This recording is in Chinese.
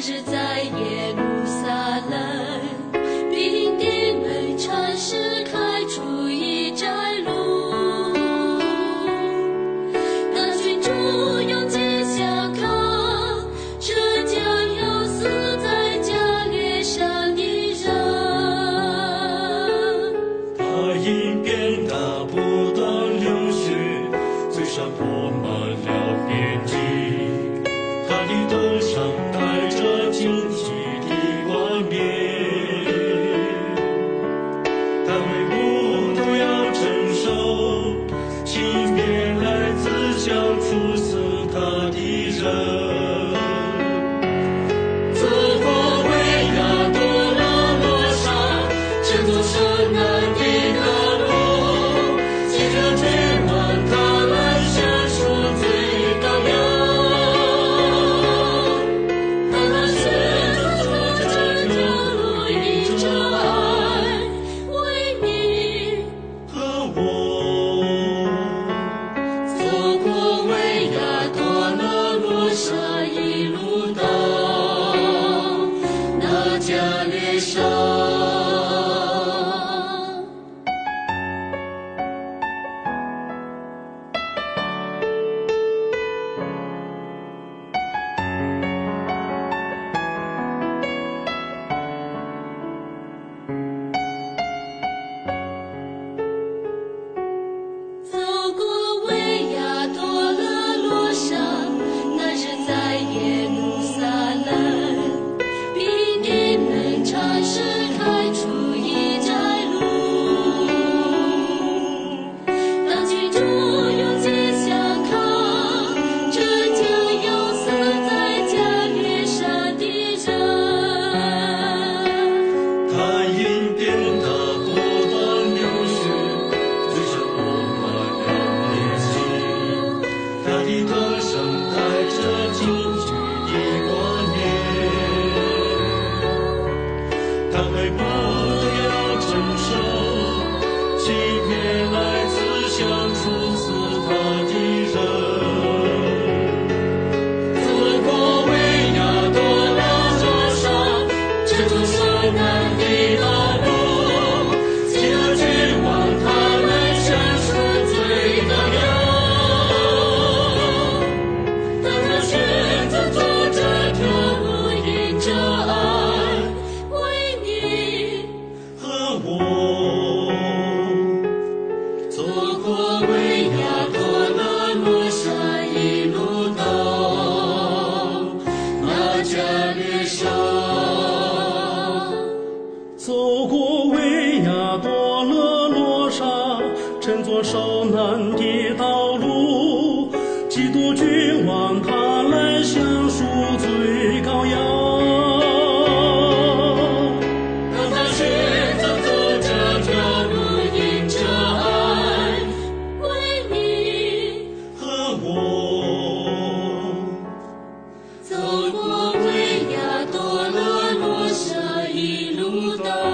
日在耶路撒冷兵地每禅师开出一窄路那群猪这将要死在加山的人他打不断流血最伤 Hallelujah. 是上，走过维亚多勒罗莎，乘坐首南天。Santo.